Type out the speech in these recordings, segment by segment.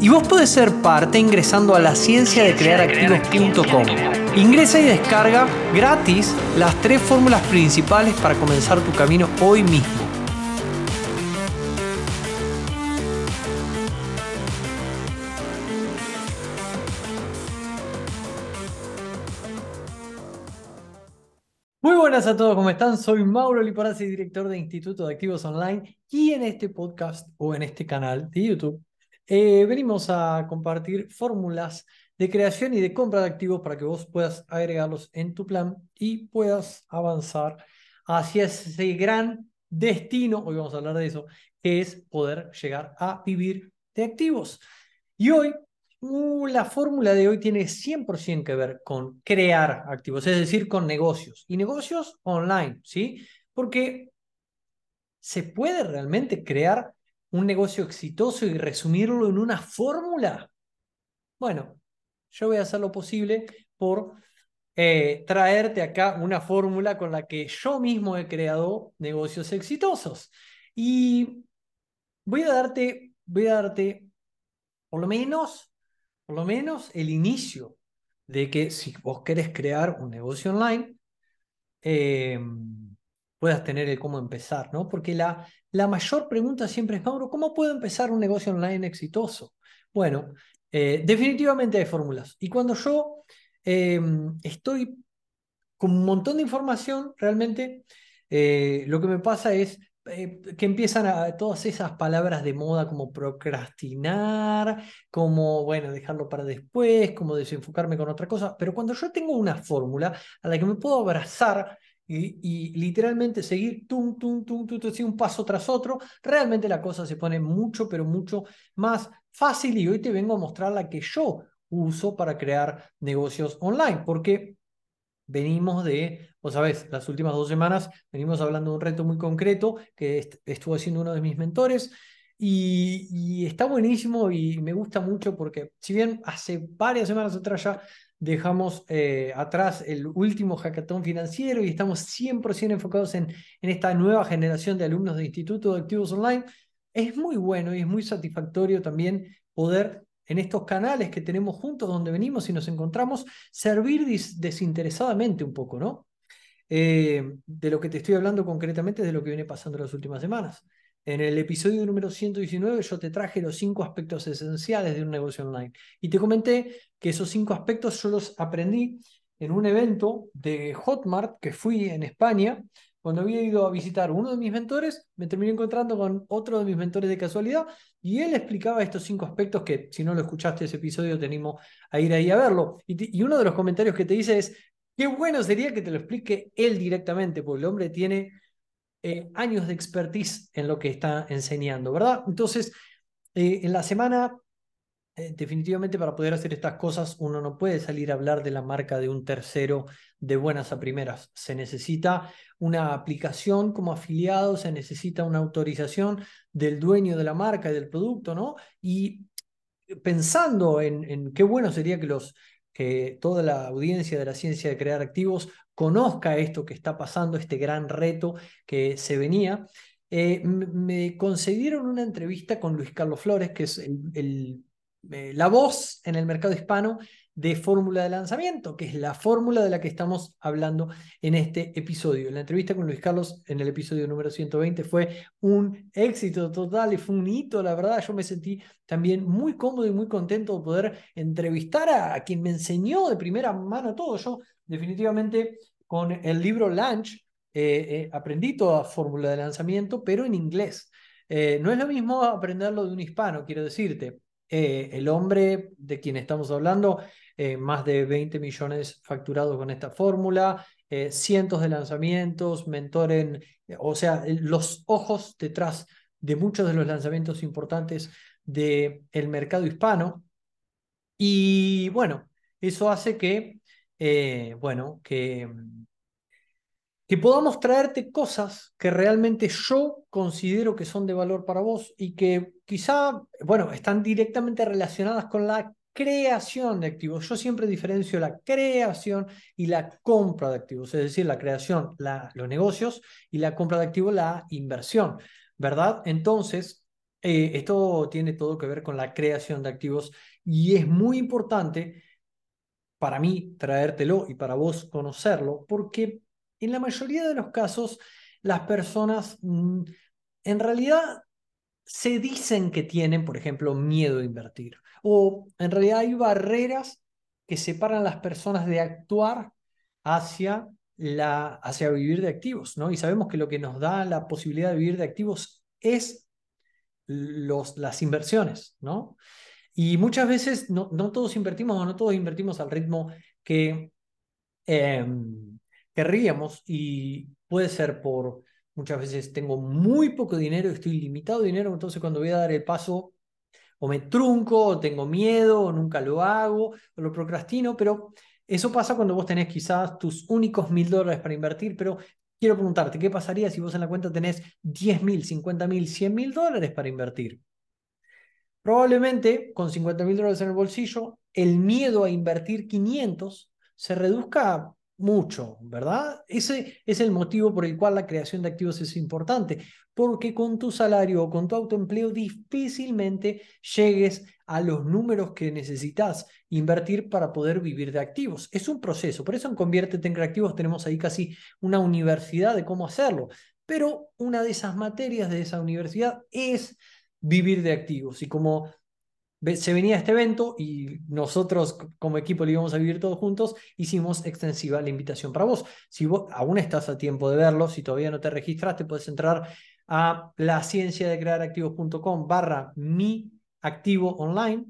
y vos podés ser parte ingresando a la ciencia de crear activos.com. Ingresa y descarga gratis las tres fórmulas principales para comenzar tu camino hoy mismo. Muy buenas a todos, ¿cómo están? Soy Mauro Liparazzi, director de Instituto de Activos Online y en este podcast o en este canal de YouTube eh, venimos a compartir fórmulas de creación y de compra de activos para que vos puedas agregarlos en tu plan y puedas avanzar hacia ese gran destino, hoy vamos a hablar de eso, que es poder llegar a vivir de activos. Y hoy Uh, la fórmula de hoy tiene 100% que ver con crear activos, es decir, con negocios y negocios online, ¿sí? Porque ¿se puede realmente crear un negocio exitoso y resumirlo en una fórmula? Bueno, yo voy a hacer lo posible por eh, traerte acá una fórmula con la que yo mismo he creado negocios exitosos. Y voy a darte, voy a darte por lo menos por lo menos el inicio de que si vos querés crear un negocio online, em, puedas tener el cómo empezar, ¿no? Porque la, la mayor pregunta siempre es, Mauro, ¿cómo puedo empezar un negocio online exitoso? Bueno, eh, definitivamente hay fórmulas. Y cuando yo em, estoy con un montón de información, realmente eh, lo que me pasa es eh, que empiezan a todas esas palabras de moda como procrastinar, como, bueno, dejarlo para después, como desenfocarme con otra cosa, pero cuando yo tengo una fórmula a la que me puedo abrazar y, literalmente seguir tum, tum, tum, tum, tum, un paso tras otro, realmente la cosa se pone mucho, pero mucho más fácil y hoy te vengo a mostrar la que yo uso para crear negocios online, porque venimos de, vos sabés, las últimas dos semanas venimos hablando de un reto muy concreto que estuvo haciendo uno de mis mentores y, está buenísimo y me gusta mucho porque si bien hace varias semanas atrás ya dejamos eh, atrás el último hackathon financiero y estamos 100% enfocados en, en esta nueva generación de alumnos de Instituto de Activos Online, es muy bueno y es muy satisfactorio también poder en estos canales que tenemos juntos, donde venimos y nos encontramos, servir desinteresadamente un poco, ¿no? Eh, de lo que te estoy hablando concretamente es de lo que viene pasando en las últimas semanas. En el episodio número 119 yo te traje los cinco aspectos esenciales de un negocio online y te comenté que esos cinco aspectos yo los aprendí en un evento de Hotmart que fui en España cuando había ido a visitar uno de mis mentores, me terminé encontrando con otro de mis mentores de casualidad y él explicaba estos cinco aspectos que si no lo escuchaste ese episodio te animo a ir ahí a verlo. Y, uno de los comentarios que te dice es, qué bueno sería que te lo explique él directamente, porque el hombre tiene eh, años de expertise en lo que está enseñando, ¿verdad? Entonces, eh, en la semana eh, definitivamente para poder hacer estas cosas uno no puede salir a hablar de la marca de un tercero de buenas a primeras. Se necesita una aplicación como afiliado, se necesita una autorización del dueño de la marca y del producto, ¿no? Y pensando en, qué bueno sería que los que toda la audiencia de la ciencia de crear activos conozca esto que está pasando, este gran reto que se venía. Eh, me concedieron una entrevista con Luis Carlos Flores, que es eh, la voz en el mercado hispano de fórmula de lanzamiento, que es la fórmula de la que estamos hablando en este episodio. La entrevista con Luis Carlos en el episodio número 120 fue un éxito total y fue un hito, la verdad. Yo me sentí también muy cómodo y muy contento de poder entrevistar a, quien me enseñó de primera mano todo. Yo definitivamente con el libro Lunch eh, eh, aprendí toda fórmula de lanzamiento, pero en inglés. no es lo mismo aprenderlo de un hispano, quiero decirte. Eh, el hombre de quien estamos hablando, eh, más de 20 millones facturados con esta fórmula, eh, cientos de lanzamientos, mentor en, o sea, los ojos detrás de muchos de los lanzamientos importantes del mercado hispano. Y bueno, eso hace que, eh, bueno, que, que podamos traerte cosas que realmente yo considero que son de valor para vos y que quizá, bueno, están directamente relacionadas con la creación de activos. Yo siempre diferencio la creación y la compra de activos, es decir, la creación, los negocios y la compra de activos, la inversión, ¿verdad? Entonces, eh, esto tiene todo que ver con la creación de activos y es muy importante para mí traértelo y para vos conocerlo, porque en la mayoría de los casos las personas mm, en realidad se dicen que tienen, por ejemplo, miedo a invertir. O en realidad hay barreras que separan a las personas de actuar hacia, la, hacia vivir de activos, ¿no? Y sabemos que lo que nos da la posibilidad de vivir de activos es los, las inversiones, ¿no? Y muchas veces no, no todos invertimos o no todos invertimos al ritmo que em, querríamos y puede ser por muchas veces tengo muy poco dinero, estoy limitado de dinero, entonces cuando voy a dar el paso o me trunco, o tengo miedo, o nunca lo hago, o lo procrastino, pero eso pasa cuando vos tenés quizás tus únicos mil dólares para invertir, pero quiero preguntarte, ¿qué pasaría si vos en la cuenta tenés 10 mil, 50 mil, 100 mil dólares para invertir? Probablemente con 50 mil dólares en el bolsillo, el miedo a invertir 500 se reduzca mucho, ¿verdad? Ese es el motivo por el cual la creación de activos es importante, porque con tu salario o con tu autoempleo difícilmente llegues a los números que necesitas invertir para poder vivir de activos. Es un proceso, por eso en Conviértete en Creativos tenemos ahí casi una universidad de cómo hacerlo, pero una de esas materias de esa universidad es vivir de activos y como se venía este evento y nosotros como equipo lo íbamos a vivir todos juntos, hicimos extensiva la invitación para vos. Si vos aún estás a tiempo de verlo, si todavía no te registraste, puedes entrar a la ciencia de crear activos.com barra mi activo online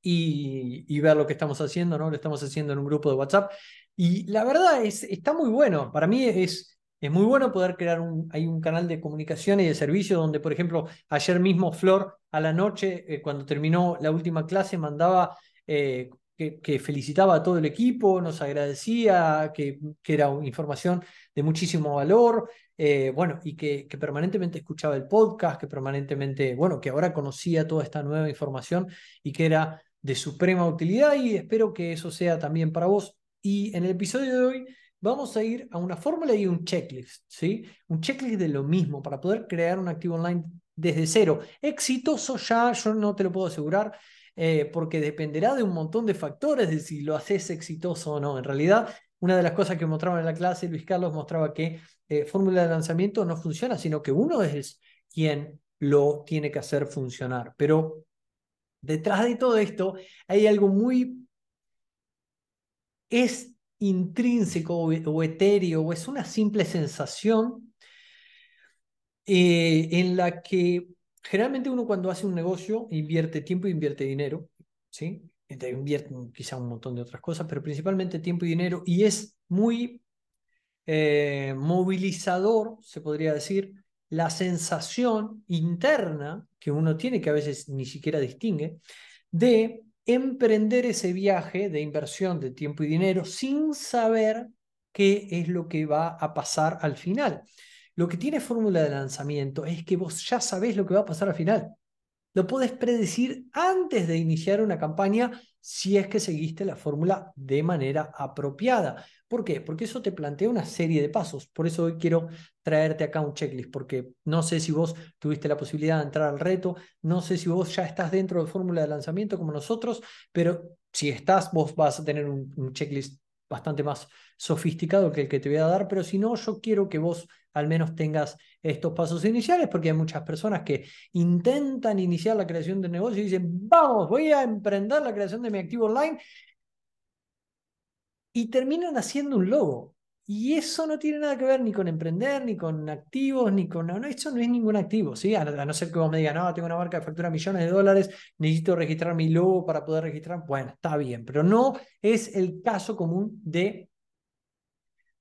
y, y, ver lo que estamos haciendo, ¿no? Lo estamos haciendo en un grupo de WhatsApp. Y la verdad es, está muy bueno. Para mí es, es muy bueno poder crear un, hay un canal de comunicación y de servicio donde, por ejemplo, ayer mismo Flor a la noche, eh, cuando terminó la última clase, mandaba eh, que, felicitaba a todo el equipo, nos agradecía, que, que era información de muchísimo valor, eh, bueno, y que, que, permanentemente escuchaba el podcast, que permanentemente, bueno, que ahora conocía toda esta nueva información y que era de suprema utilidad y espero que eso sea también para vos. Y en el episodio de hoy vamos a ir a una fórmula y un checklist, ¿sí? Un checklist de lo mismo para poder crear un activo online desde cero. Exitoso ya, yo no te lo puedo asegurar, eh, porque dependerá de un montón de factores de si lo haces exitoso o no. En realidad, una de las cosas que mostraban en la clase, Luis Carlos mostraba que eh, fórmula de lanzamiento no funciona, sino que uno es quien lo tiene que hacer funcionar. Pero detrás de todo esto hay algo muy... Es intrínseco o, etéreo, o es una simple sensación eh, en la que generalmente uno cuando hace un negocio invierte tiempo e invierte dinero, ¿sí? Invierte quizá un montón de otras cosas, pero principalmente tiempo y dinero, y es muy eh, movilizador, se podría decir, la sensación interna que uno tiene, que a veces ni siquiera distingue, de emprender ese viaje de inversión de tiempo y dinero sin saber qué es lo que va a pasar al final. Lo que tiene fórmula de lanzamiento es que vos ya sabés lo que va a pasar al final. Lo podés predecir antes de iniciar una campaña si es que seguiste la fórmula de manera apropiada. ¿Por qué? Porque eso te plantea una serie de pasos. Por eso hoy quiero traerte acá un checklist, porque no sé si vos tuviste la posibilidad de entrar al reto, no sé si vos ya estás dentro de fórmula de lanzamiento como nosotros, pero si estás, vos vas a tener un, checklist bastante más sofisticado que el que te voy a dar, pero si no, yo quiero que vos al menos tengas estos pasos iniciales, porque hay muchas personas que intentan iniciar la creación de negocio y dicen, vamos, voy a emprender la creación de mi activo online, y terminan haciendo un logo. Y eso no tiene nada que ver ni con emprender, ni con activos, ni con... No, eso no es ningún activo, ¿sí? A, no ser que vos me digas, no, tengo una marca que factura millones de dólares, necesito registrar mi logo para poder registrar. Bueno, está bien, pero no es el caso común de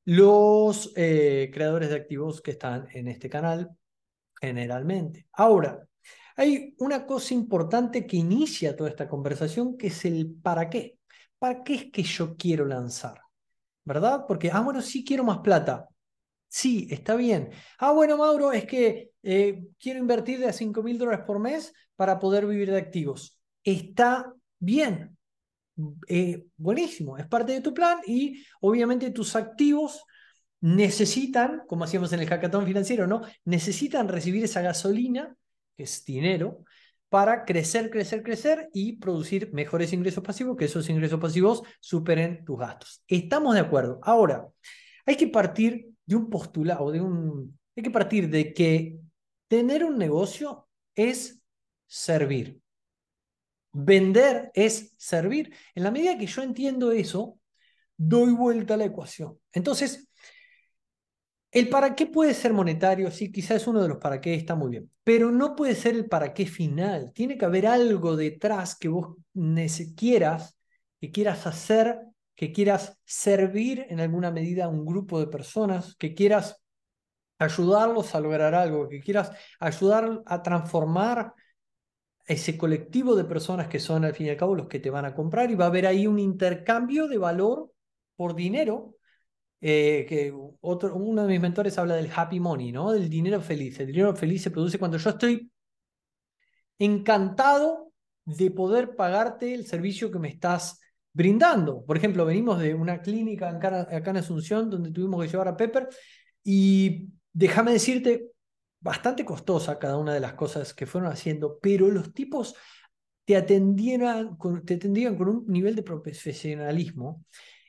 los eh, creadores de activos que están en este canal. generalmente. Ahora, hay una cosa importante que inicia toda esta conversación, que es el para qué. ¿Para qué es que yo quiero lanzar? ¿Verdad? Porque, ah, bueno, sí quiero más plata. Sí, está bien. Ah, bueno, Mauro, es que eh, quiero invertir de a 5 mil dólares por mes para poder vivir de activos. Está bien. Eh, buenísimo, es parte de tu plan y obviamente tus activos necesitan, como hacíamos en el hackathon financiero, ¿no? Necesitan recibir esa gasolina, que es dinero, para crecer, crecer, crecer y producir mejores ingresos pasivos, que esos ingresos pasivos superen tus gastos. Estamos de acuerdo. Ahora, hay que partir de un postulado, de un, hay que partir de que tener un negocio es servir. Vender es servir. En la medida que yo entiendo eso, doy vuelta a la ecuación. Entonces, el para qué puede ser monetario, sí, quizás es uno de los para qué, está muy bien, pero no puede ser el para qué final. Tiene que haber algo detrás que vos quieras, que quieras hacer, que quieras servir en alguna medida a un grupo de personas, que quieras ayudarlos a lograr algo, que quieras ayudar a transformar ese colectivo de personas que son al fin y al cabo los que te van a comprar y va a haber ahí un intercambio de valor por dinero. Eh, que otro, uno de mis mentores habla del happy money, ¿no? Del dinero feliz. El dinero feliz se produce cuando yo estoy encantado de poder pagarte el servicio que me estás brindando. Por ejemplo, venimos de una clínica acá, en Asunción donde tuvimos que llevar a Pepper y déjame decirte, bastante costosa cada una de las cosas que fueron haciendo, pero los tipos te atendían con, te atendían con un nivel de profesionalismo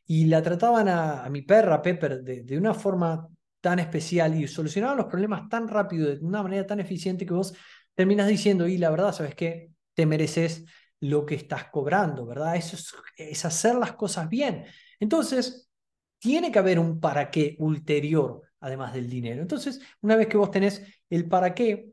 y la trataban a, mi perra Pepper de, de, una forma tan especial y solucionaban los problemas tan rápido, de una manera tan eficiente que vos terminas diciendo, y la verdad, ¿sabes qué? Te mereces lo que estás cobrando, ¿verdad? Eso es, hacer las cosas bien. Entonces, tiene que haber un para qué ulterior además del dinero. Entonces, una vez que vos tenés el para qué,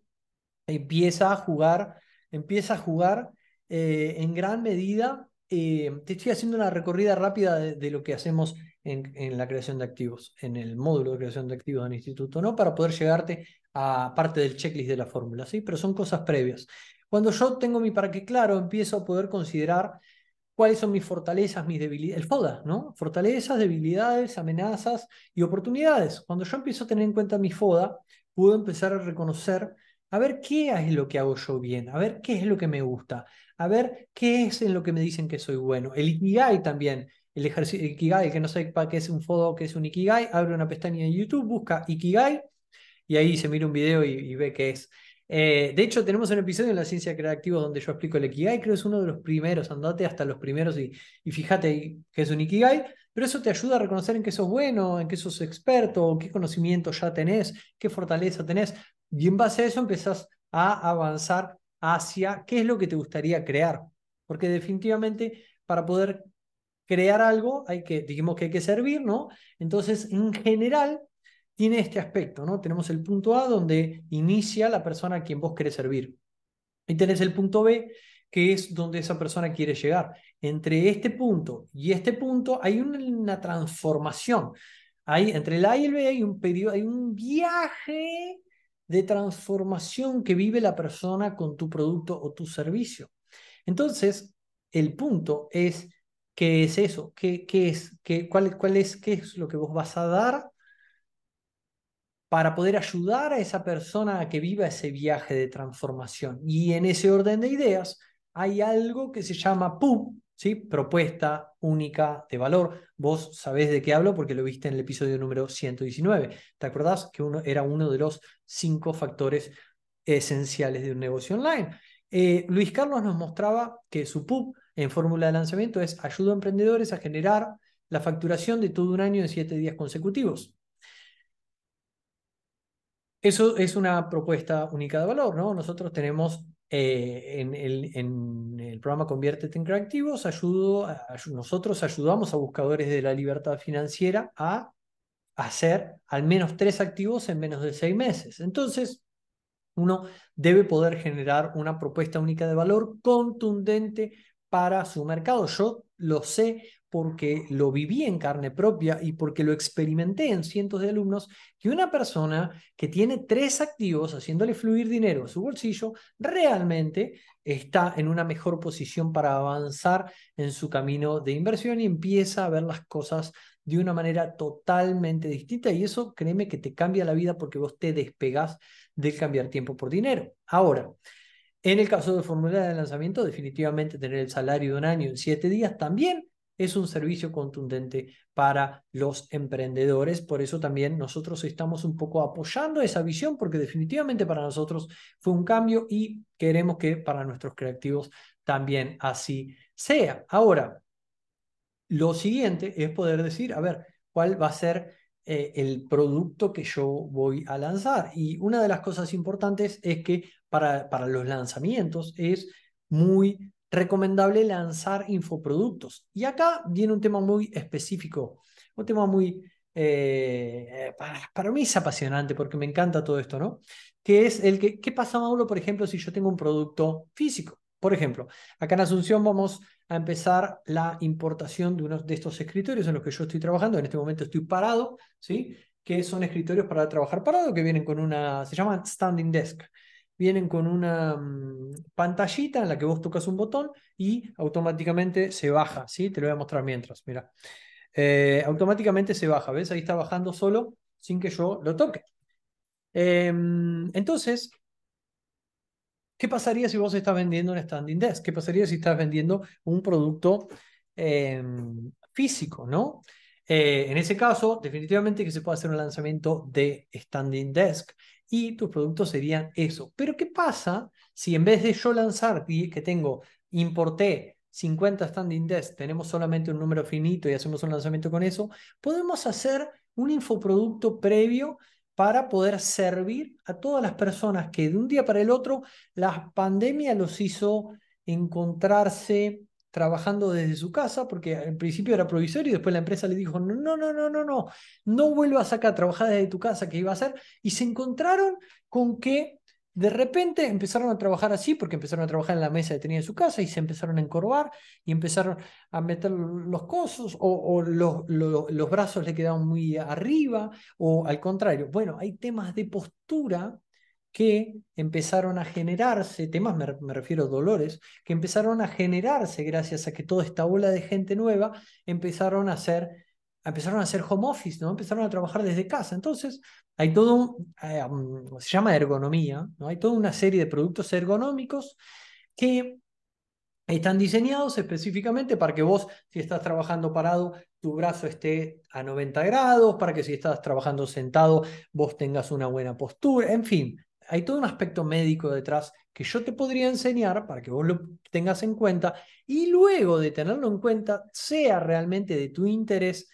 empieza a jugar, empieza a jugar eh, en gran medida. Eh, te estoy haciendo una recorrida rápida de, lo que hacemos en, la creación de activos, en el módulo de creación de activos del instituto, ¿no? Para poder llegarte a parte del checklist de la fórmula, ¿sí? Pero son cosas previas. Cuando yo tengo mi para qué claro, empiezo a poder considerar cuáles son mis fortalezas, mis debilidades, el FODA, ¿no? Fortalezas, debilidades, amenazas y oportunidades. Cuando yo empiezo a tener en cuenta mi FODA, puedo empezar a reconocer, a ver qué es lo que hago yo bien, a ver qué es lo que me gusta, a ver qué es en lo que me dicen que soy bueno. El Ikigai también, el ejercicio Ikigai, el que no sepa qué es un FODA o qué es un Ikigai, abre una pestaña en YouTube, busca Ikigai y ahí se mira un video y, ve qué es. Eh, de hecho, tenemos un episodio en la ciencia creativa donde yo explico el Ikigai, creo que es uno de los primeros, andate hasta los primeros y, y fíjate que es un Ikigai, pero eso te ayuda a reconocer en qué sos bueno, en qué sos experto, qué conocimiento ya tenés, qué fortaleza tenés, y en base a eso empezás a avanzar hacia qué es lo que te gustaría crear, porque definitivamente para poder crear algo hay que, dijimos que hay que servir, ¿no? Entonces, en general, tiene este aspecto, ¿no? Tenemos el punto A donde inicia la persona a quien vos querés servir. Y tenés el punto B, que es donde esa persona quiere llegar. Entre este punto y este punto hay una, transformación. Hay, entre el A y el B hay un, periodo, hay un viaje de transformación que vive la persona con tu producto o tu servicio. Entonces, el punto es, ¿qué es eso? ¿Qué, es, qué, cuál, cuál es, ¿Qué es lo que vos vas a dar para poder ayudar a esa persona a que viva ese viaje de transformación. Y en ese orden de ideas hay algo que se llama PUB, ¿sí? propuesta única de valor. Vos sabés de qué hablo porque lo viste en el episodio número 119. ¿Te acordás que uno era uno de los cinco factores esenciales de un negocio online? Eh, Luis Carlos nos mostraba que su PUB en fórmula de lanzamiento es ayuda a emprendedores a generar la facturación de todo un año en siete días consecutivos. Eso es una propuesta única de valor, ¿no? Nosotros tenemos eh, en, el, programa Conviértete en Creativos, ayudo, nosotros ayudamos a buscadores de la libertad financiera a hacer al menos tres activos en menos de seis meses. Entonces, uno debe poder generar una propuesta única de valor contundente para su mercado. Yo lo sé porque lo viví en carne propia y porque lo experimenté en cientos de alumnos, que una persona que tiene tres activos haciéndole fluir dinero a su bolsillo, realmente está en una mejor posición para avanzar en su camino de inversión y empieza a ver las cosas de una manera totalmente distinta y eso créeme que te cambia la vida porque vos te despegas del cambiar tiempo por dinero. Ahora, en el caso de formulario de lanzamiento, definitivamente tener el salario de un año en siete días también es un servicio contundente para los emprendedores. Por eso también nosotros estamos un poco apoyando esa visión porque definitivamente para nosotros fue un cambio y queremos que para nuestros creativos también así sea. Ahora, lo siguiente es poder decir, a ver, ¿cuál va a ser eh, el producto que yo voy a lanzar? Y una de las cosas importantes es que para, para los lanzamientos es muy recomendable lanzar infoproductos. Y acá viene un tema muy específico, un tema muy, eh, para, para, mí es apasionante porque me encanta todo esto, ¿no? Que es el que, ¿qué pasa, Mauro, por ejemplo, si yo tengo un producto físico? Por ejemplo, acá en Asunción vamos a empezar la importación de uno de estos escritorios en los que yo estoy trabajando. En este momento estoy parado, ¿sí? Que son escritorios para trabajar parado, que vienen con una, se llaman standing desk. Vienen con una mm, pantallita en la que vos tocas un botón y automáticamente se baja, ¿sí? Te lo voy a mostrar mientras, mira. Eh, automáticamente se baja, ¿ves? Ahí está bajando solo sin que yo lo toque. Em, entonces, ¿Qué pasaría si vos estás vendiendo un standing desk? ¿Qué pasaría si estás vendiendo un producto em, físico, ¿no? Eh, en ese caso, definitivamente que se puede hacer un lanzamiento de standing desk y tus productos serían eso. Pero ¿qué pasa si en vez de yo lanzar que tengo, importé 50 standing desk, tenemos solamente un número finito y hacemos un lanzamiento con eso, podemos hacer un infoproducto previo para poder servir a todas las personas que de un día para el otro la pandemia los hizo encontrarse trabajando desde su casa, porque al principio era provisorio y después la empresa le dijo, no, no, no, no, no, no, no vuelvas acá trabajar desde tu casa, ¿qué iba a hacer? Y se encontraron con que de repente empezaron a trabajar así porque empezaron a trabajar en la mesa que tenía en su casa y se empezaron a encorvar y empezaron a meter los cosos o, los, los, brazos le quedaban muy arriba o al contrario. Bueno, hay temas de postura que empezaron a generarse, temas me, refiero a dolores, que empezaron a generarse gracias a que toda esta ola de gente nueva empezaron a hacer empezaron a hacer home office, ¿no? Empezaron a trabajar desde casa. Entonces, hay todo, eh, um, se llama ergonomía, ¿no? Hay toda una serie de productos ergonómicos que están diseñados específicamente para que vos, si estás trabajando parado, tu brazo esté a 90 grados, para que si estás trabajando sentado, vos tengas una buena postura, en fin, hay todo un aspecto médico detrás que yo te podría enseñar para que vos lo tengas en cuenta y luego de tenerlo en cuenta, sea realmente de tu interés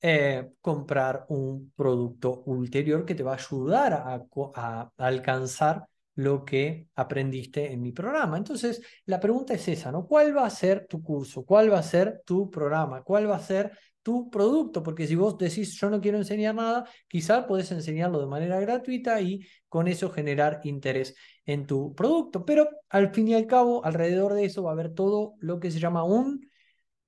eh, comprar un producto ulterior que te va a ayudar a, alcanzar lo que aprendiste en mi programa. Entonces, la pregunta es esa, ¿no? ¿Cuál va a ser tu curso? ¿Cuál va a ser tu programa? ¿Cuál va a ser tu producto? Porque si vos decís, yo no quiero enseñar nada, quizás podés enseñarlo de manera gratuita y con eso generar interés en tu producto. Pero al fin y al cabo, alrededor de eso va a haber todo lo que se llama un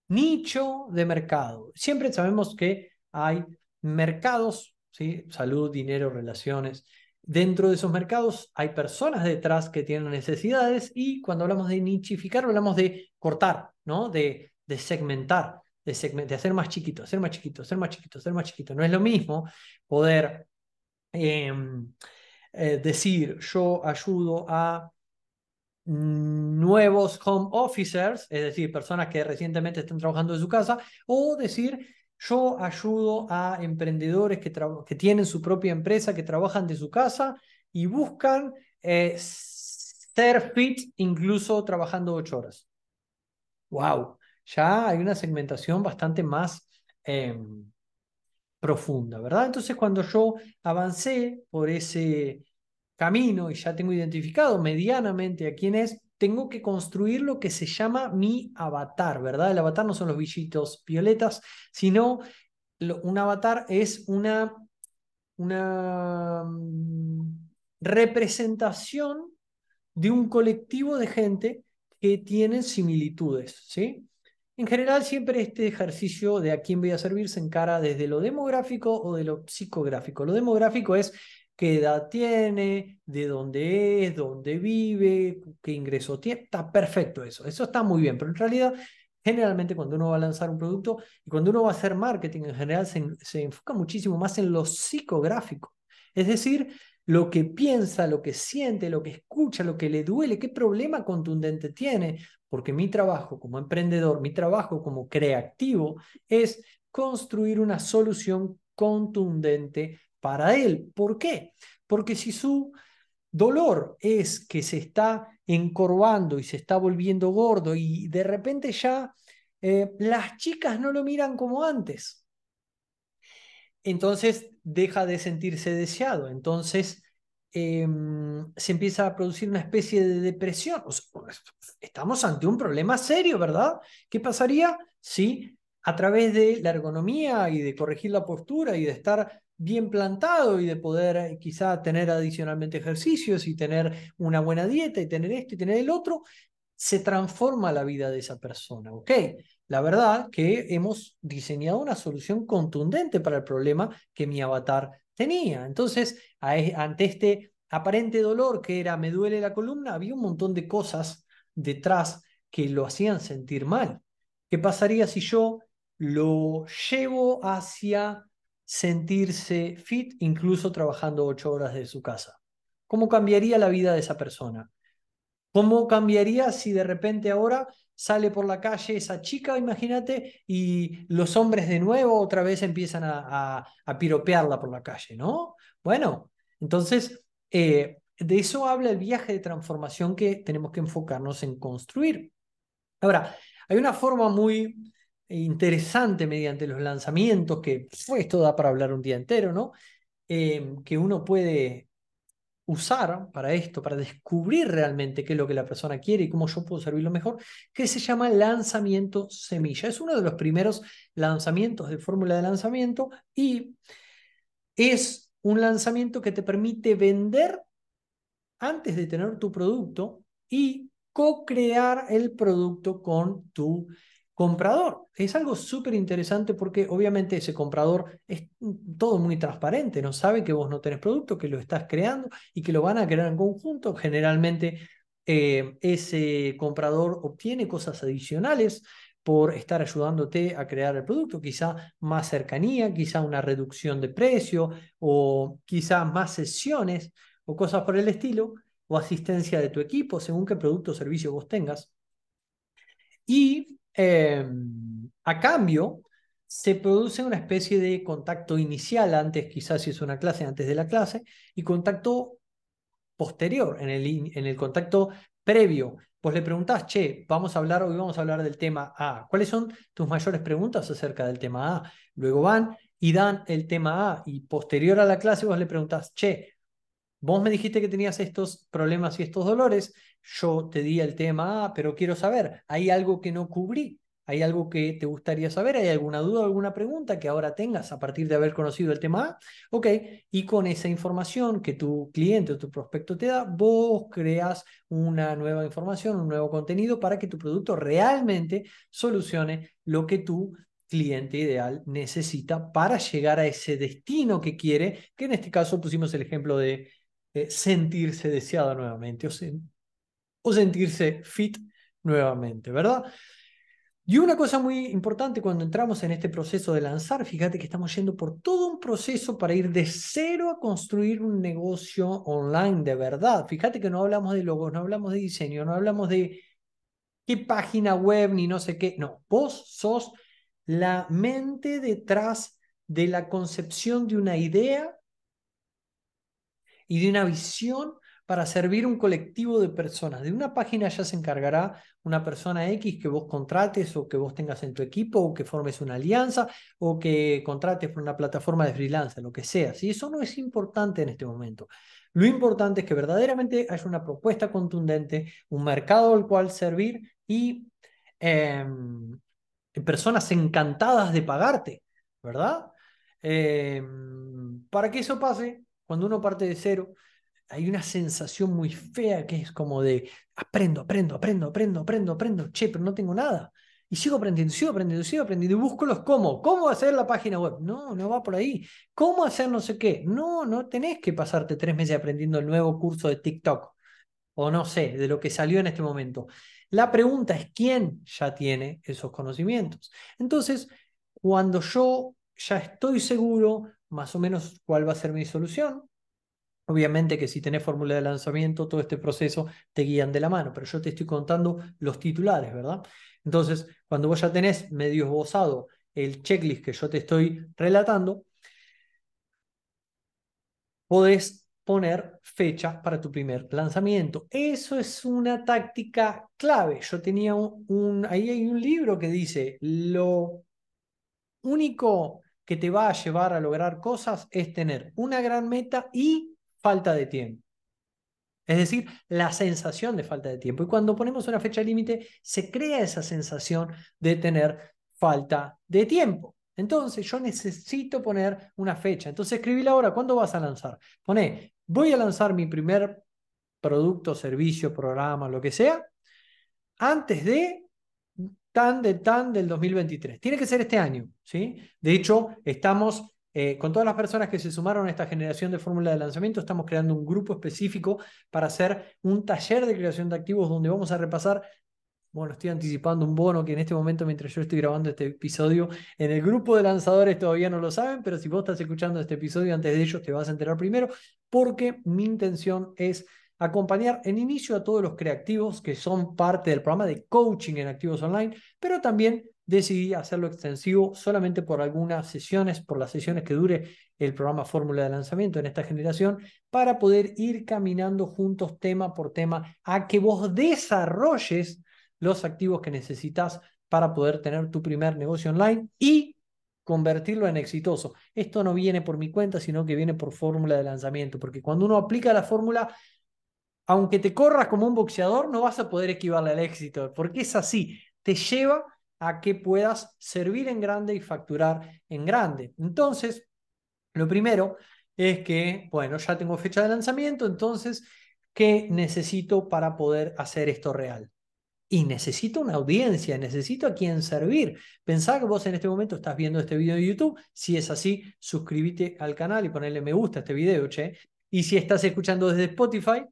nicho de mercado. Siempre sabemos que hay mercados, ¿sí? salud, dinero, relaciones. Dentro de esos mercados hay personas detrás que tienen necesidades y cuando hablamos de nichificar hablamos de cortar, ¿no? de, de segmentar, de, de hacer más chiquito, hacer más chiquito, hacer más chiquito, hacer más chiquito. No es lo mismo poder em, eh, decir yo ayudo a nuevos home officers, es decir, personas que recientemente están trabajando en su casa, o decir, yo ayudo a emprendedores que, que tienen su propia empresa, que trabajan de su casa y buscan eh, ser fit incluso trabajando ocho horas. ¡Wow! Ya hay una segmentación bastante más em, profunda, ¿verdad? Entonces, cuando yo avancé por ese camino y ya tengo identificado medianamente a quién es, tengo que construir lo que se llama mi avatar, ¿verdad? El avatar no son los bichitos violetas, sino un avatar es una, una mm, representación de un colectivo de gente que tienen similitudes, ¿sí? En general, siempre este ejercicio de a quién voy a servir se encara desde lo demográfico o de lo psicográfico. Lo demográfico es qué edad tiene, de dónde es, dónde vive, qué ingreso tiene. Está perfecto eso, eso está muy bien, pero en realidad generalmente cuando uno va a lanzar un producto y cuando uno va a hacer marketing en general se, se enfoca muchísimo más en lo psicográfico. Es decir, lo que piensa, lo que siente, lo que escucha, lo que le duele, qué problema contundente tiene, porque mi trabajo como emprendedor, mi trabajo como creativo es construir una solución contundente para él. ¿Por qué? Porque si su dolor es que se está encorvando y se está volviendo gordo y de repente ya eh, las chicas no lo miran como antes, entonces deja de sentirse deseado, entonces em, se empieza a producir una especie de depresión. estamos ante un problema serio, ¿verdad? ¿Qué pasaría si a través de la ergonomía y de corregir la postura y de estar bien plantado y de poder eh, quizá tener adicionalmente ejercicios y tener una buena dieta y tener esto y tener el otro, se transforma la vida de esa persona, ¿ok? La verdad que hemos diseñado una solución contundente para el problema que mi avatar tenía. Entonces, ante este aparente dolor que era me duele la columna, había un montón de cosas detrás que lo hacían sentir mal. ¿Qué pasaría si yo lo llevo hacia sentirse fit incluso trabajando ocho horas de su casa? ¿Cómo cambiaría la vida de esa persona? ¿Cómo cambiaría si de repente ahora sale por la calle esa chica, imagínate, y los hombres de nuevo otra vez empiezan a, piropearla por la calle, ¿no? Bueno, entonces, eh, de eso habla el viaje de transformación que tenemos que enfocarnos en construir. Ahora, hay una forma muy interesante mediante los lanzamientos, que fue esto da para hablar un día entero, ¿no? Eh, que uno puede usar para esto, para descubrir realmente qué es lo que la persona quiere y cómo yo puedo servirlo mejor, que se llama lanzamiento semilla. Es uno de los primeros lanzamientos de fórmula de lanzamiento y es un lanzamiento que te permite vender antes de tener tu producto y co-crear el producto con tu comprador. Es algo súper interesante porque obviamente ese comprador es todo muy transparente, no sabe que vos no tenés producto, que lo estás creando y que lo van a crear en conjunto. Generalmente eh, ese comprador obtiene cosas adicionales por estar ayudándote a crear el producto, quizá más cercanía, quizá una reducción de precio o quizá más sesiones o cosas por el estilo o asistencia de tu equipo según qué producto o servicio vos tengas. Y Em, a cambio, se produce una especie de contacto inicial, antes quizás si es una clase, antes de la clase, y contacto posterior, en el, en el contacto previo. Pues le preguntás, che, vamos a hablar, hoy vamos a hablar del tema A. ¿Cuáles son tus mayores preguntas acerca del tema A? Luego van y dan el tema A y posterior a la clase vos le preguntás, che, vos me dijiste que tenías estos problemas y estos dolores, yo te di el tema A, pero quiero saber, ¿hay algo que no cubrí? ¿Hay algo que te gustaría saber? ¿Hay alguna duda, alguna pregunta que ahora tengas a partir de haber conocido el tema A? Ok, y con esa información que tu cliente o tu prospecto te da, vos creas una nueva información, un nuevo contenido para que tu producto realmente solucione lo que tu cliente ideal necesita para llegar a ese destino que quiere, que en este caso pusimos el ejemplo de eh, sentirse deseado nuevamente o, o sentirse fit nuevamente, ¿verdad? Y una cosa muy importante cuando entramos en este proceso de lanzar, fíjate que estamos yendo por todo un proceso para ir de cero a construir un negocio online de verdad. Fíjate que no hablamos de logos, no hablamos de diseño, no hablamos de qué página web ni no sé qué. No, vos sos la mente detrás de la concepción de una idea y de una visión para servir un colectivo de personas. De una página ya se encargará una persona X que vos contrates o que vos tengas en tu equipo o que formes una alianza o que contrates por una plataforma de freelance, lo que sea. ¿sí? Eso no es importante en este momento. Lo importante es que verdaderamente haya una propuesta contundente, un mercado al cual servir y em, personas encantadas de pagarte, ¿verdad? Em, para que eso pase, cuando uno parte de cero, hay una sensación muy fea que es como de aprendo, aprendo, aprendo, aprendo, aprendo, aprendo, che, pero no tengo nada. Y sigo aprendiendo, sigo aprendiendo, sigo aprendiendo y busco los cómo. ¿Cómo hacer la página web? No, no va por ahí. ¿Cómo hacer no sé qué? No, no tenés que pasarte tres meses aprendiendo el nuevo curso de TikTok o no sé, de lo que salió en este momento. La pregunta es quién ya tiene esos conocimientos. Entonces, cuando yo ya estoy seguro más o menos cuál va a ser mi solución, Obviamente que si tenés fórmula de lanzamiento, todo este proceso te guían de la mano, pero yo te estoy contando los titulares, ¿verdad? Entonces, cuando vos ya tenés medio esbozado el checklist que yo te estoy relatando, podés poner fechas para tu primer lanzamiento. Eso es una táctica clave. Yo tenía un, ahí hay un libro que dice, lo único que te va a llevar a lograr cosas es tener una gran meta y falta de tiempo. Es decir, la sensación de falta de tiempo. Y cuando ponemos una fecha límite, se crea esa sensación de tener falta de tiempo. Entonces, yo necesito poner una fecha. Entonces, escribí ahora, ¿cuándo vas a lanzar? Pone, voy a lanzar mi primer producto, servicio, programa, lo que sea, antes de tan de tan del 2023. Tiene que ser este año, ¿sí? De hecho, estamos eh, con todas las personas que se sumaron a esta generación de fórmula de lanzamiento, estamos creando un grupo específico para hacer un taller de creación de activos donde vamos a repasar bueno, estoy anticipando un bono que en este momento, mientras yo estoy grabando este episodio, en el grupo de lanzadores todavía no lo saben, pero si vos estás escuchando este episodio antes de ellos, te vas a enterar primero, porque mi intención es acompañar en inicio a todos los creativos que son parte del programa de coaching en activos online, pero también decidí hacerlo extensivo solamente por algunas sesiones, por las sesiones que dure el programa Fórmula de Lanzamiento en esta generación, para poder ir caminando juntos tema por tema a que vos desarrolles los activos que necesitas para poder tener tu primer negocio online y convertirlo en exitoso. Esto no viene por mi cuenta, sino que viene por fórmula de lanzamiento, porque cuando uno aplica la fórmula, aunque te corras como un boxeador, no vas a poder esquivarle al éxito, porque es así, te lleva a que puedas servir en grande y facturar en grande. Entonces, lo primero es que, bueno, ya tengo fecha de lanzamiento, entonces, ¿qué necesito para poder hacer esto real? y necesito una audiencia, necesito a quien servir. Pensá que vos en este momento estás viendo este video de YouTube. Si es así, suscríbete al canal y ponle me gusta a este video, che. Y si estás escuchando desde Spotify,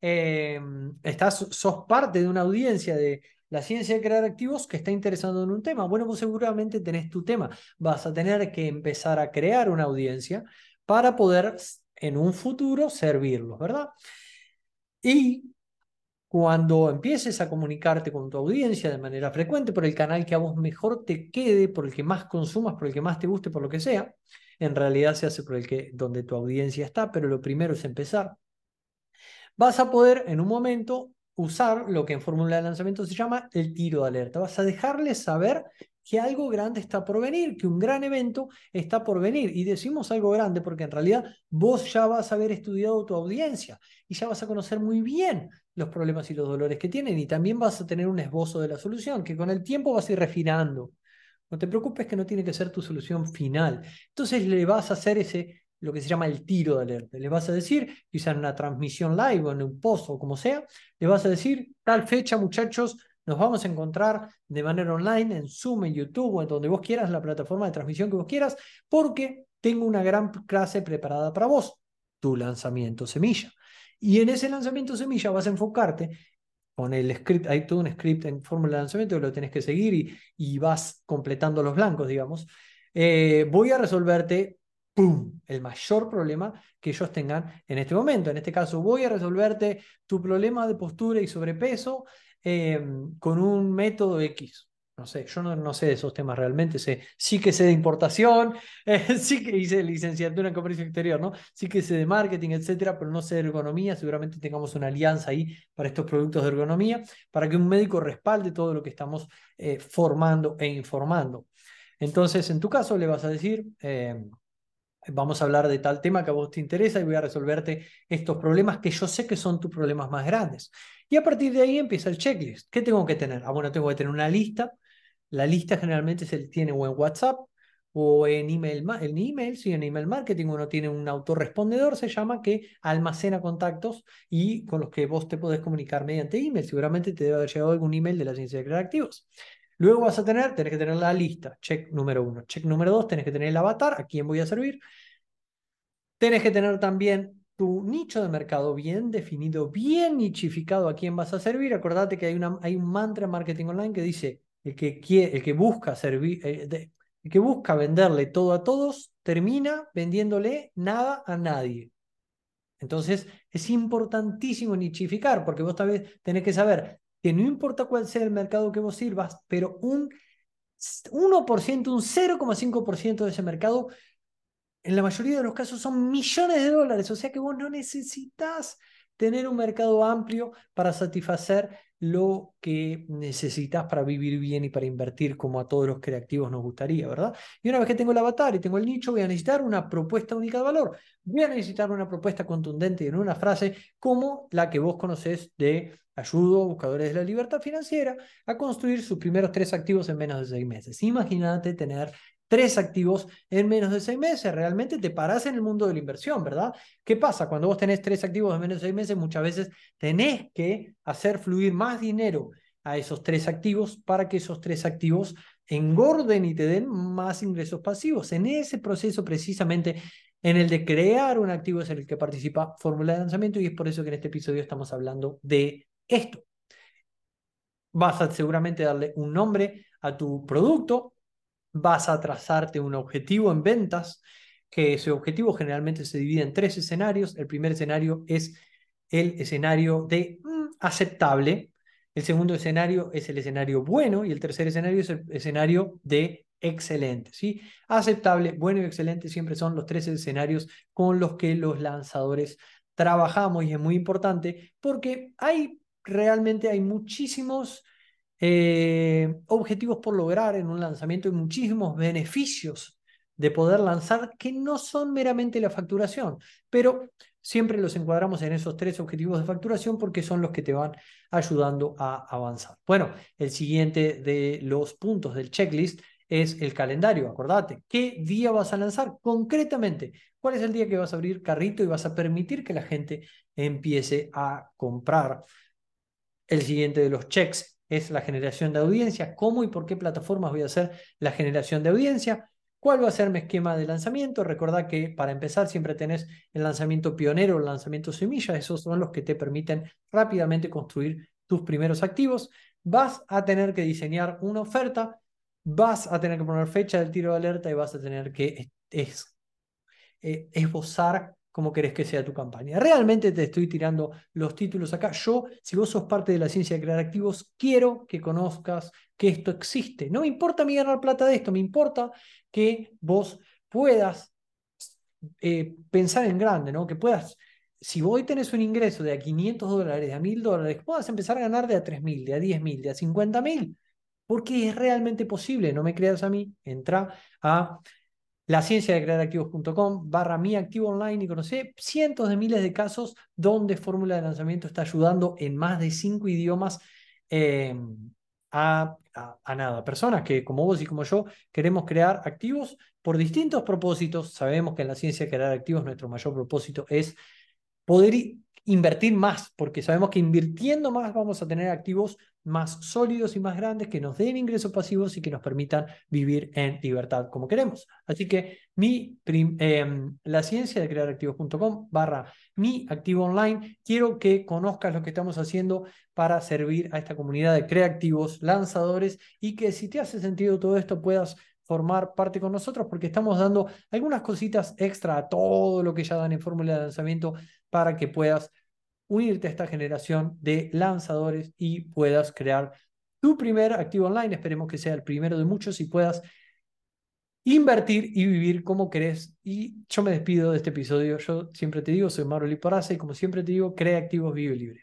em, estás, sos parte de una audiencia de la ciencia de crear activos que está interesado en un tema. Bueno, vos seguramente tenés tu tema. Vas a tener que empezar a crear una audiencia para poder en un futuro servirlos, ¿verdad? Y cuando empieces a comunicarte con tu audiencia de manera frecuente por el canal que a vos mejor te quede, por el que más consumas, por el que más te guste, por lo que sea, en realidad se hace por el que donde tu audiencia está, pero lo primero es empezar. Vas a poder en un momento usar lo que en fórmula de lanzamiento se llama el tiro de alerta. Vas a dejarles saber que algo grande está por venir, que un gran evento está por venir. Y decimos algo grande porque en realidad vos ya vas a haber estudiado tu audiencia y ya vas a conocer muy bien los problemas y los dolores que tienen y también vas a tener un esbozo de la solución que con el tiempo vas a ir refinando. No te preocupes que no tiene que ser tu solución final. Entonces le vas a hacer ese lo que se llama el tiro de alerta. Le vas a decir, quizá en una transmisión live o en un post o como sea, le vas a decir, tal fecha muchachos, nos vamos a encontrar de manera online en Zoom, en YouTube o en donde vos quieras, la plataforma de transmisión que vos quieras, porque tengo una gran clase preparada para vos, tu lanzamiento semilla. Y en ese lanzamiento semilla vas a enfocarte con el script, hay todo un script en fórmula de lanzamiento que lo tienes que seguir y, y vas completando los blancos, digamos. Eh, voy a resolverte ¡pum! el mayor problema que ellos tengan en este momento. En este caso, voy a resolverte tu problema de postura y sobrepeso Em, con un método X. No sé, yo no, sé de esos temas realmente, sé, sí que sé de importación, sí que hice licenciatura en comercio exterior, ¿no? Sí que sé de marketing, etcétera, pero no sé de ergonomía, seguramente tengamos una alianza ahí para estos productos de ergonomía, para que un médico respalde todo lo que estamos eh, formando e informando. Entonces, en tu caso, le vas a decir, em, vamos a hablar de tal tema que a vos te interesa y voy a resolverte estos problemas que yo sé que son tus problemas más grandes. Y a partir de ahí empieza el checklist. ¿Qué tengo que tener? Ah, bueno, tengo que tener una lista. La lista generalmente se tiene o en WhatsApp o en email, en email, sí, en email marketing uno tiene un autorrespondedor, se llama, que almacena contactos y con los que vos te podés comunicar mediante email. Seguramente te debe haber llegado algún email de la ciencia de crear activos. Luego vas a tener, tenés que tener la lista, check número uno. Check número dos, tenés que tener el avatar, a quién voy a servir. Tenés que tener también tu nicho de mercado bien definido, bien nichificado a quién vas a servir. Acordate que hay, un mantra en marketing online que dice, el que, quiere, el que busca servir, eh, el que busca venderle todo a todos, termina vendiéndole nada a nadie. Entonces, es importantísimo nichificar, porque vos tal vez tenés que saber que no importa cuál sea el mercado que vos sirvas, pero un 1%, un 0,5% de ese mercado, en la mayoría de los casos son millones de dólares. O sea que vos no necesitas tener un mercado amplio para satisfacer lo que necesitas para vivir bien y para invertir como a todos los creativos nos gustaría, ¿verdad? Y una vez que tengo el avatar y tengo el nicho, voy a necesitar una propuesta única de valor. Voy a necesitar una propuesta contundente y en una frase como la que vos conocés de ayudo a buscadores de la libertad financiera a construir sus primeros tres activos en menos de seis meses. Imagínate tener tres activos en menos de seis meses. Realmente te paras en el mundo de la inversión, ¿verdad? ¿Qué pasa? Cuando vos tenés tres activos en menos de seis meses, muchas veces tenés que hacer fluir más dinero a esos tres activos para que esos tres activos engorden y te den más ingresos pasivos. En ese proceso precisamente en el de crear un activo es en el que participa Fórmula de Lanzamiento y es por eso que en este episodio estamos hablando de esto. Vas a seguramente darle un nombre a tu producto, vas a trazarte un objetivo en ventas, que ese objetivo generalmente se divide en tres escenarios. El primer escenario es el escenario de mm, aceptable, el segundo escenario es el escenario bueno y el tercer escenario es el escenario de excelente. ¿sí? Aceptable, bueno y excelente siempre son los tres escenarios con los que los lanzadores trabajamos y es muy importante porque hay realmente hay muchísimos eh, objetivos por lograr en un lanzamiento y muchísimos beneficios de poder lanzar que no son meramente la facturación, pero siempre los encuadramos en esos tres objetivos de facturación porque son los que te van ayudando a avanzar. Bueno, el siguiente de los puntos del checklist es el calendario, acordate, ¿qué día vas a lanzar concretamente? ¿Cuál es el día que vas a abrir carrito y vas a permitir que la gente empiece a comprar? El siguiente de los checks es la generación de audiencia. ¿Cómo y por qué plataformas voy a hacer la generación de audiencia? ¿Cuál va a ser mi esquema de lanzamiento? Recordad que para empezar siempre tenés el lanzamiento pionero, el lanzamiento semilla, esos son los que te permiten rápidamente construir tus primeros activos. Vas a tener que diseñar una oferta, vas a tener que poner fecha del tiro de alerta y vas a tener que es, eh, esbozar cómo querés que sea tu campaña. Realmente te estoy tirando los títulos acá. Yo, si vos sos parte de la ciencia de crear activos, quiero que conozcas que esto existe. No me importa a mí ganar plata de esto, me importa que vos puedas eh, pensar en grande, ¿no? Que puedas, si hoy tenés un ingreso de a 500 dólares, de a 1000 dólares, puedas empezar a ganar de a 3000, de a 10000, de a 50000. Porque es realmente posible, no me creas a mí, entra a la ciencia de crear activos.com barra mi activo online y conoce cientos de miles de casos donde Fórmula de Lanzamiento está ayudando en más de cinco idiomas eh, a, a, nada. Personas que como vos y como yo queremos crear activos por distintos propósitos. Sabemos que en la ciencia de crear activos nuestro mayor propósito es poder invertir más, porque sabemos que invirtiendo más vamos a tener activos más sólidos y más grandes que nos den ingresos pasivos y que nos permitan vivir en libertad como queremos. Así que mi em, la ciencia de crear activos.com barra mi activo online, quiero que conozcas lo que estamos haciendo para servir a esta comunidad de creativos, lanzadores y que si te hace sentido todo esto puedas formar parte con nosotros porque estamos dando algunas cositas extra a todo lo que ya dan en fórmula de lanzamiento para que puedas unirte a esta generación de lanzadores y puedas crear tu primer activo online. Esperemos que sea el primero de muchos y puedas invertir y vivir como querés. Y yo me despido de este episodio. Yo siempre te digo, soy Mauro Liporaza y como siempre te digo, crea activos, vive libre.